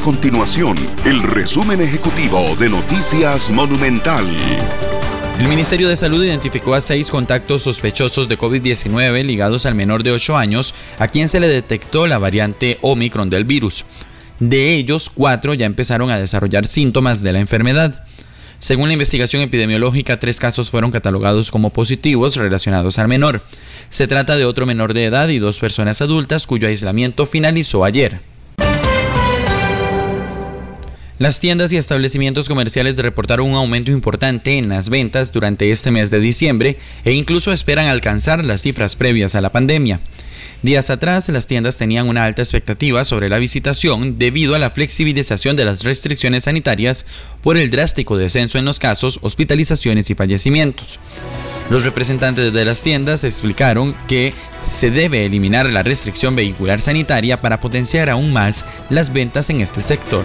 continuación el resumen ejecutivo de Noticias Monumental. El Ministerio de Salud identificó a seis contactos sospechosos de COVID-19 ligados al menor de 8 años, a quien se le detectó la variante Omicron del virus. De ellos, cuatro ya empezaron a desarrollar síntomas de la enfermedad. Según la investigación epidemiológica, tres casos fueron catalogados como positivos relacionados al menor. Se trata de otro menor de edad y dos personas adultas cuyo aislamiento finalizó ayer. Las tiendas y establecimientos comerciales reportaron un aumento importante en las ventas durante este mes de diciembre e incluso esperan alcanzar las cifras previas a la pandemia. Días atrás, las tiendas tenían una alta expectativa sobre la visitación debido a la flexibilización de las restricciones sanitarias por el drástico descenso en los casos, hospitalizaciones y fallecimientos. Los representantes de las tiendas explicaron que se debe eliminar la restricción vehicular sanitaria para potenciar aún más las ventas en este sector.